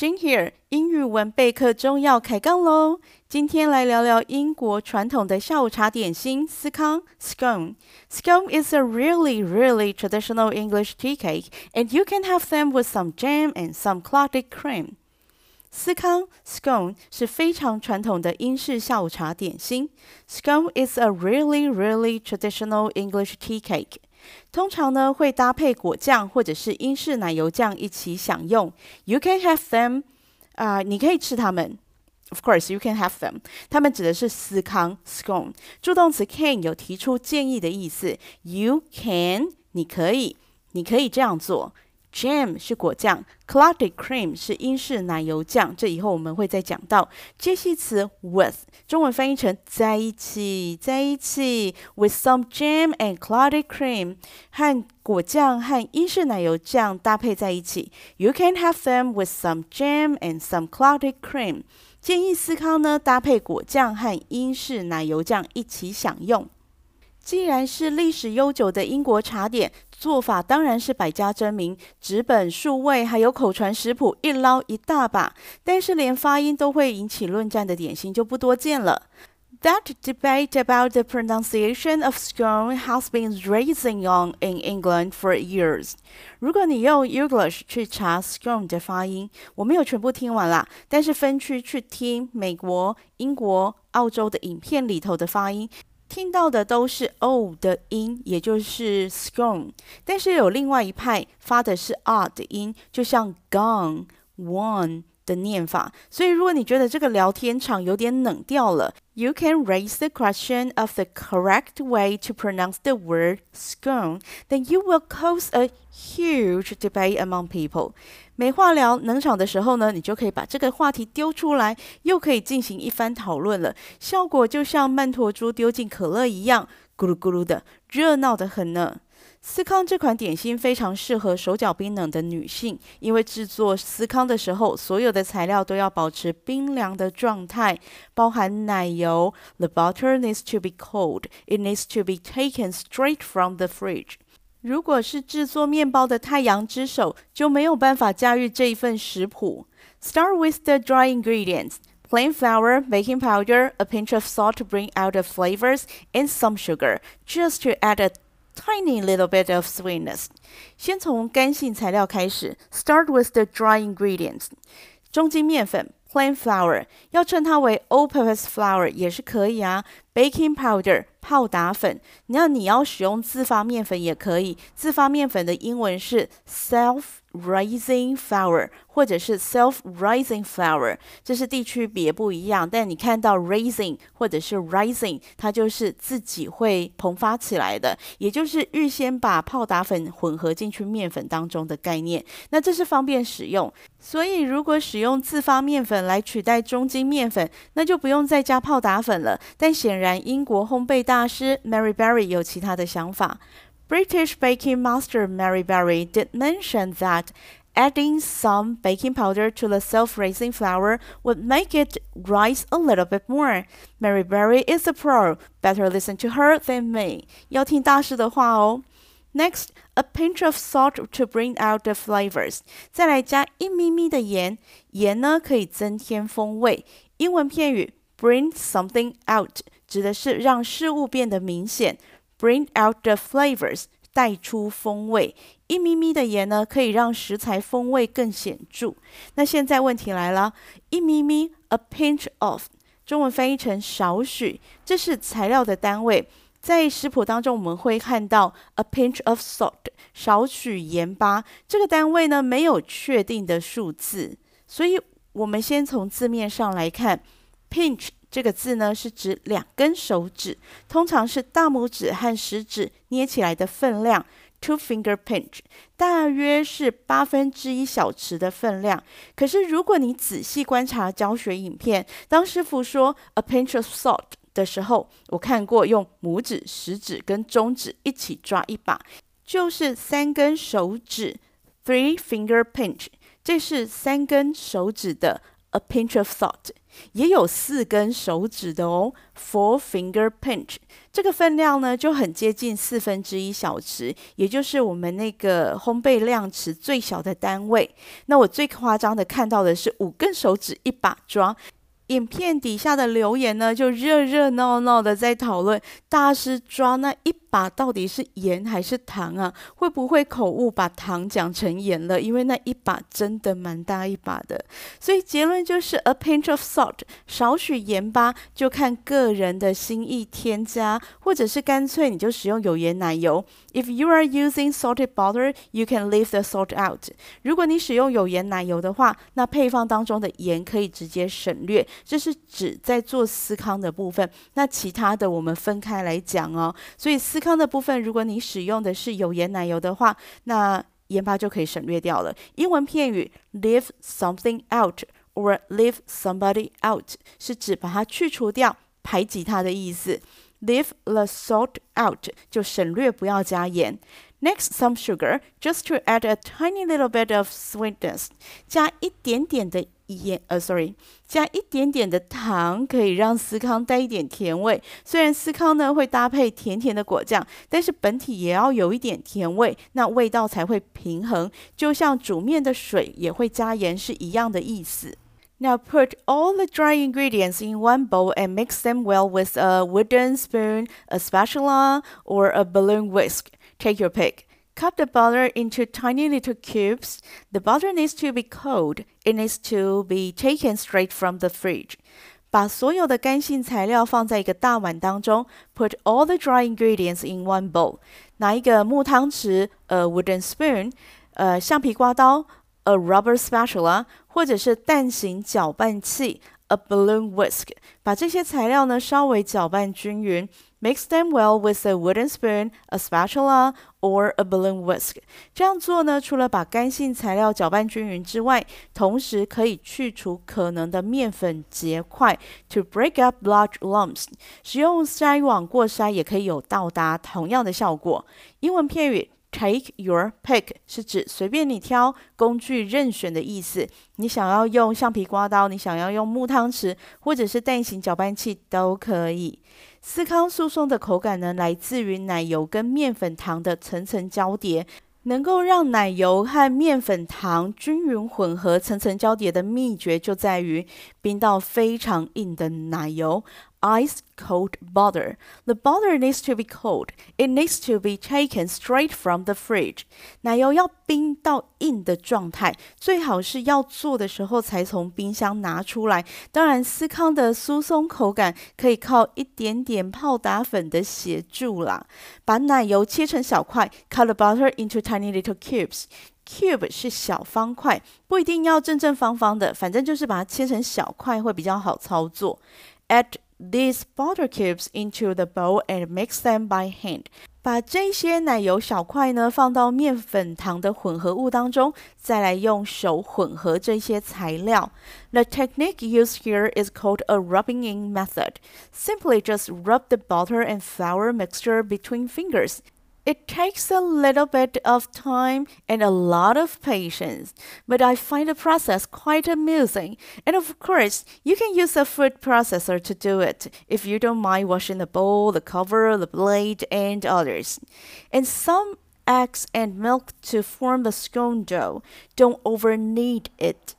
Jane here，英语文备课中要开杠喽！今天来聊聊英国传统的下午茶点心司康 （scone）。Scone is a really, really traditional English tea cake, and you can have them with some jam and some clotted cream. 司康 （scone） 是非常传统的英式下午茶点心。Scone is a really, really traditional English tea cake. 通常呢会搭配果酱或者是英式奶油酱一起享用。You can have them，啊、你可以吃它们。Of course, you can have them。它们指的是司康 scone。助动词 can 有提出建议的意思。You can，你可以，你可以这样做。Jam 是果酱，clotted cream 是英式奶油酱，这以后我们会再讲到。介系词 with 中文翻译成在一起，在一起，with some jam and clotted cream 和果酱和英式奶油酱搭配在一起。You can have them with some jam and some clotted cream。建议思康呢搭配果酱和英式奶油酱一起享用。既然是历史悠久的英国茶点，做法当然是百家争鸣，纸本数位还有口传食谱一捞一大把。但是连发音都会引起论战的点心就不多见了。That debate about the pronunciation of scone has been raging on in England for years。如果你用 English 去查 scone 的发音，我没有全部听完啦，但是分区去听美国、英国、澳洲的影片里头的发音。听到的都是 o 的音，也就是 scorn，但是有另外一派发的是 r 的音，就像 gone、one 的念法。所以如果你觉得这个聊天场有点冷掉了，you can raise the question of the correct way to pronounce the word scone，then you will cause a huge debate among people。没话聊冷场的时候呢，你就可以把这个话题丢出来，又可以进行一番讨论了。效果就像曼陀珠丢进可乐一样，咕噜咕噜的，热闹得很呢。司康这款点心非常适合手脚冰冷的女性，因为制作司康的时候，所有的材料都要保持冰凉的状态，包含奶油。The butter needs to be cold. It needs to be taken straight from the fridge. 如果是制作面包的太阳之手，就没有办法驾驭这一份食谱。Start with the dry ingredients: plain flour, baking powder, a pinch of salt to bring out the flavors, and some sugar, just to add a tiny little bit of sweetness. 先从干性材料开始。Start with the dry ingredients: 中筋面粉。Plain flour 要称它为 all-purpose flour 也是可以啊。Baking powder 泡打粉，那你要使用自发面粉也可以。自发面粉的英文是 self-rising flour 或者是 self-rising flour，这是地区别不一样。但你看到 raising 或者是 rising，它就是自己会膨发起来的，也就是预先把泡打粉混合进去面粉当中的概念。那这是方便使用，所以如果使用自发面粉来取代中筋面粉，那就不用再加泡打粉了。但显然，英国烘焙大师 Mary Berry 有其他的想法。British baking master Mary Berry did mention that adding some baking powder to the self-raising flour would make it rise a little bit more. Mary Berry is a pro. Better listen to her than me. 要听大师的话哦。Next, a pinch of salt to bring out the flavors. 再来加一咪咪的盐，盐呢可以增添风味。英文片语 bring something out。 指的是让事物变得明显，bring out the flavors，带出风味。一咪咪的盐呢，可以让食材风味更显著。那现在问题来了，一咪咪，a pinch of，中文翻译成少许，这是材料的单位。在食谱当中，我们会看到 a pinch of salt，少许盐巴。这个单位呢，没有确定的数字，所以我们先从字面上来看，pinch。这个字呢，是指两根手指，通常是大拇指和食指捏起来的分量，two finger pinch，大约是八分之一小匙的分量。可是如果你仔细观察教学影片，当师傅说 a pinch of salt 的时候，我看过用拇指、食指跟中指一起抓一把，就是三根手指，three finger pinch，这是三根手指的。A pinch of salt，也有四根手指的哦，four finger pinch。这个分量呢就很接近四分之一小匙，也就是我们那个烘焙量匙最小的单位。那我最夸张的看到的是五根手指一把抓。影片底下的留言呢，就热热闹闹的在讨论大师抓那一把到底是盐还是糖啊？会不会口误把糖讲成盐了？因为那一把真的蛮大一把的，所以结论就是 a pinch of salt，少许盐巴，就看个人的心意添加，或者是干脆你就使用有盐奶油。If you are using salted butter, you can leave the salt out。如果你使用有盐奶油的话，那配方当中的盐可以直接省略。这是指在做司康的部分，那其他的我们分开来讲哦。所以司康的部分，如果你使用的是有盐奶油的话，那盐巴就可以省略掉了。英文片语 leave something out or leave somebody out 是指把它去除掉、排挤它的意思。Leave the salt out 就省略，不要加盐。Next, some sugar just to add a tiny little bit of sweetness，加一点点的。盐呃，sorry，加一点点的糖可以让司康带一点甜味。虽然司康呢会搭配甜甜的果酱，但是本体也要有一点甜味，那味道才会平衡。就像煮面的水也会加盐是一样的意思。Now put all the dry ingredients in one bowl and mix them well with a wooden spoon, a spatula, or a balloon whisk. Take your pick. Cut the butter into tiny little cubes. The butter needs to be cold. It needs to be taken straight from the fridge. 把所有的干性材料放在一个大碗当中。Put all the dry ingredients in one bowl. 拿一个木汤匙，a wooden spoon，呃，橡皮刮刀 ，a rubber spatula，或者是蛋形搅拌器，a balloon whisk。把这些材料呢稍微搅拌均匀。Mix them well with a wooden spoon, a spatula, or a balloon whisk。这样做呢，除了把干性材料搅拌均匀之外，同时可以去除可能的面粉结块，to break up large lumps。使用筛网过筛也可以有到达同样的效果。英文片语。Take your pick 是指随便你挑，工具任选的意思。你想要用橡皮刮刀，你想要用木汤匙，或者是蛋形搅拌器都可以。司康酥松的口感呢，来自于奶油跟面粉糖的层层交叠。能够让奶油和面粉糖均匀混合、层层交叠的秘诀就在于冰到非常硬的奶油。Ice cold butter. The butter needs to be cold. It needs to be taken straight from the fridge. 奶油要冰到硬的状态，最好是要做的时候才从冰箱拿出来。当然，司康的酥松口感可以靠一点点泡打粉的协助啦。把奶油切成小块，cut the butter into tiny little cubes. Cube 是小方块，不一定要正正方方的，反正就是把它切成小块会比较好操作。Add these butter cubes into the bowl and mix them by hand. 把这些奶油小块呢放到面粉糖的混合物当中，再来用手混合这些材料。The technique used here is called a rubbing in method. Simply just rub the butter and flour mixture between fingers. It takes a little bit of time and a lot of patience, but I find the process quite amusing. And of course, you can use a food processor to do it if you don't mind washing the bowl, the cover, the blade, and others. And some eggs and milk to form the scone dough. Don't over knead it.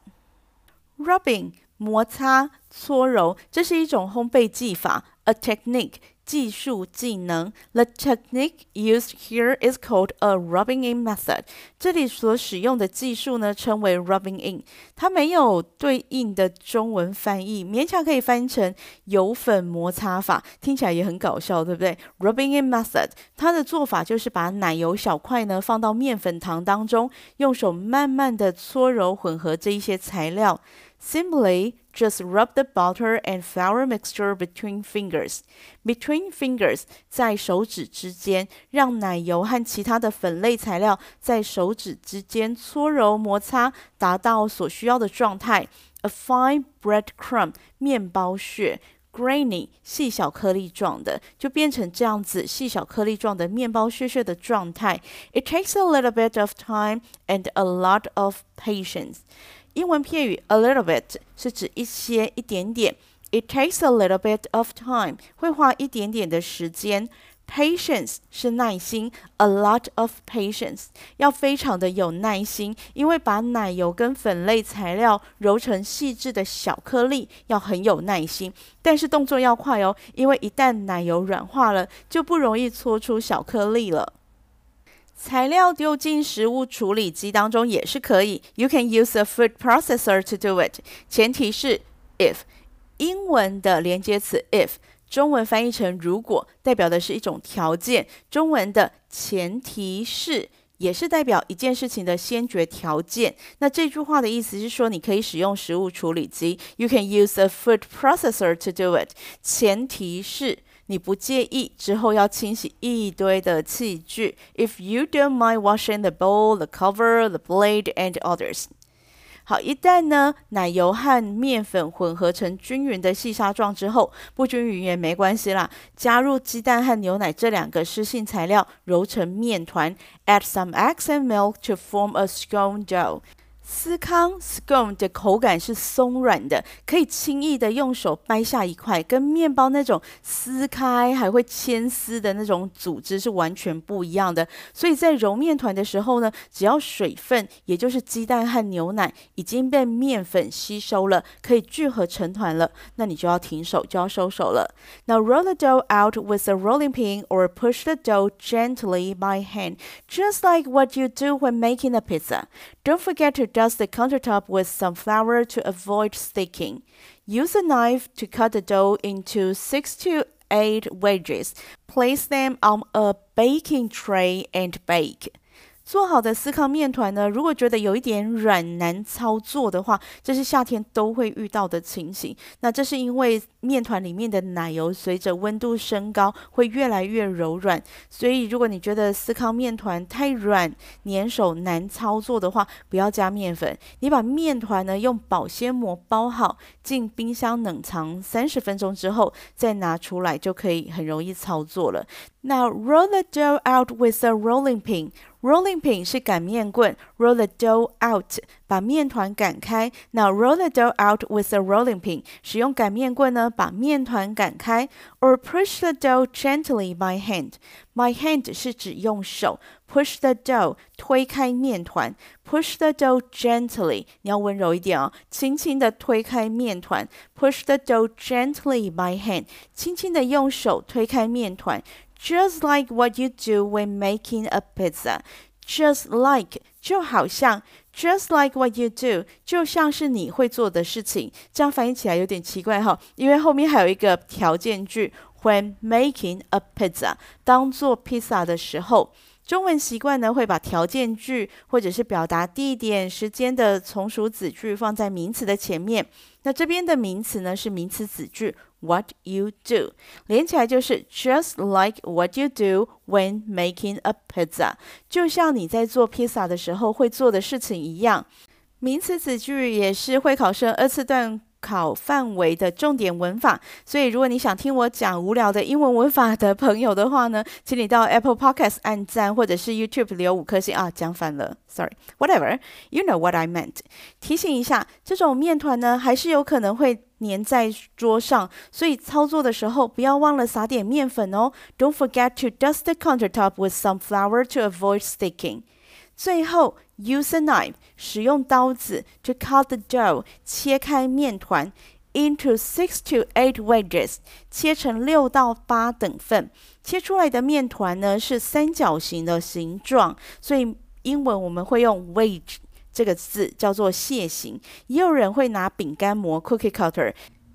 Rubbing 摩擦、搓揉，这是一种烘焙技法，a technique。 技术技能，The technique used here is called a rubbing in method。这里所使用的技术呢，称为 rubbing in。它没有对应的中文翻译，勉强可以翻译成油粉摩擦法，听起来也很搞笑，对不对？Rubbing in method，它的做法就是把奶油小块呢放到面粉糖当中，用手慢慢的搓揉混合这一些材料。Simply just rub the butter and flour mixture between fingers. Between fingers 在手指之间，让奶油和其他的粉类材料在手指之间搓揉摩擦，达到所需要的状态。A fine breadcrumb 面包屑，grainy 细小颗粒状的，就变成这样子细小颗粒状的面包屑屑的状态。It takes a little bit of time and a lot of patience. 英文片语 a little bit 是指一些、一点点。It takes a little bit of time，会花一点点的时间。Patience 是耐心，a lot of patience，要非常的有耐心，因为把奶油跟粉类材料揉成细致的小颗粒，要很有耐心。但是动作要快哦，因为一旦奶油软化了，就不容易搓出小颗粒了。材料丢进食物处理机当中也是可以，You can use a food processor to do it。前提是 if，英文的连接词 if。中文翻译成“如果”，代表的是一种条件。中文的前提是，也是代表一件事情的先决条件。那这句话的意思是说，你可以使用食物处理机，You can use a food processor to do it。前提是你不介意之后要清洗一堆的器具。If you don't mind washing the bowl, the cover, the blade, and others. 好，一旦呢奶油和面粉混合成均匀的细沙状之后，不均匀也没关系啦，加入鸡蛋和牛奶这两个湿性材料，揉成面团，add some eggs and milk to form a scone dough。司康 scone 的口感是松软的，可以轻易的用手掰下一块，跟面包那种撕开还会牵丝的那种组织是完全不一样的。所以在揉面团的时候呢，只要水分，也就是鸡蛋和牛奶已经被面粉吸收了，可以聚合成团了，那你就要停手，就要收手了。Now roll the dough out with a rolling pin or push the dough gently by hand, just like what you do when making a pizza. Don't forget to dust the countertop with some flour to avoid sticking. Use a knife to cut the dough into six to eight wedges. Place them on a baking tray and bake. 做好的司康面团呢，如果觉得有一点软难操作的话，这是夏天都会遇到的情形。那这是因为 面团里面的奶油随着温度升高会越来越柔软，所以如果你觉得司康面团太软、粘手难操作的话，不要加面粉，你把面团呢用保鲜膜包好，进冰箱冷藏三十分钟之后再拿出来，就可以很容易操作了。Now roll the dough out with a rolling pin. Rolling pin 是擀面棍，roll the dough out 把面团擀开。Now roll the dough out with a rolling pin，使用擀面棍呢把面团擀开。Or push the dough gently by hand。By hand 是指用手，push the dough 推开面团，push the dough gently 你要温柔一点哦，轻轻的推开面团，push the dough gently by hand，轻轻的用手推开面团。Just like what you do when making a pizza. Just like 就好像，just like what you do 就像是你会做的事情。这样翻译起来有点奇怪哈，因为后面还有一个条件句，when making a pizza，当做披萨的时候。中文习惯呢，会把条件句或者是表达地点、时间的从属子句放在名词的前面。那这边的名词呢，是名词子句，what you do，连起来就是 just like what you do when making a pizza，就像你在做披萨的时候会做的事情一样。名词子句也是会考生二次段考范围的重点文法，所以如果你想听我讲无聊的英文文法的朋友的话呢，请你到 Apple Podcast 按赞，或者是 YouTube 留五颗星啊，讲反了，Sorry，Whatever，You know what I meant。提醒一下，这种面团呢，还是有可能会粘在桌上，所以操作的时候不要忘了撒点面粉哦。Don't forget to dust the countertop with some flour to avoid sticking。最后，use a knife，使用刀子，to cut the dough，切开面团，into six to eight wedges，切成六到八等份。切出来的面团呢是三角形的形状，所以英文我们会用 wedge 这个字叫做楔形。也有人会拿饼干模 cookie cutter。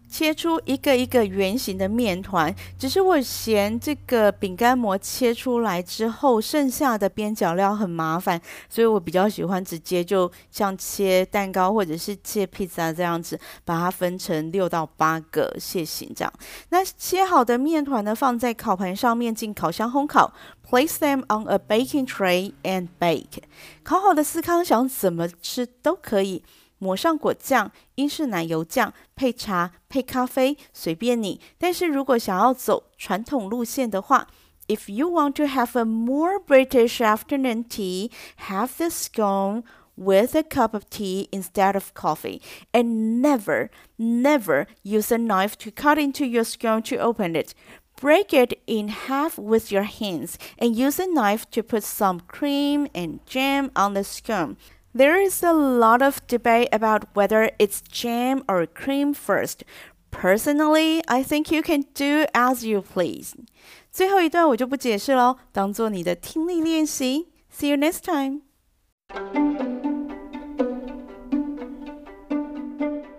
切出一个一个圆形的面团，只是我嫌这个饼干模切出来之后，剩下的边角料很麻烦，所以我比较喜欢直接就像切蛋糕或者是切披萨这样子，把它分成六到八个楔形这样。那切好的面团呢，放在烤盘上面进烤箱烘烤，Place them on a baking tray and bake。烤好的司康想怎么吃都可以。抹上果酱、英式奶油酱，配茶、配咖啡，随便你。但是如果想要走传统路线的话，If you want to have a more British afternoon tea, have the scone with a cup of tea instead of coffee. And never, never use a knife to cut into your scone to open it. Break it in half with your hands and use a knife to put some cream and jam on the scone. There is a lot of debate about whether it's jam or cream first. Personally, I think you can do as you please. 最后一段我就不解释喽，当做你的听力练习。See you next time.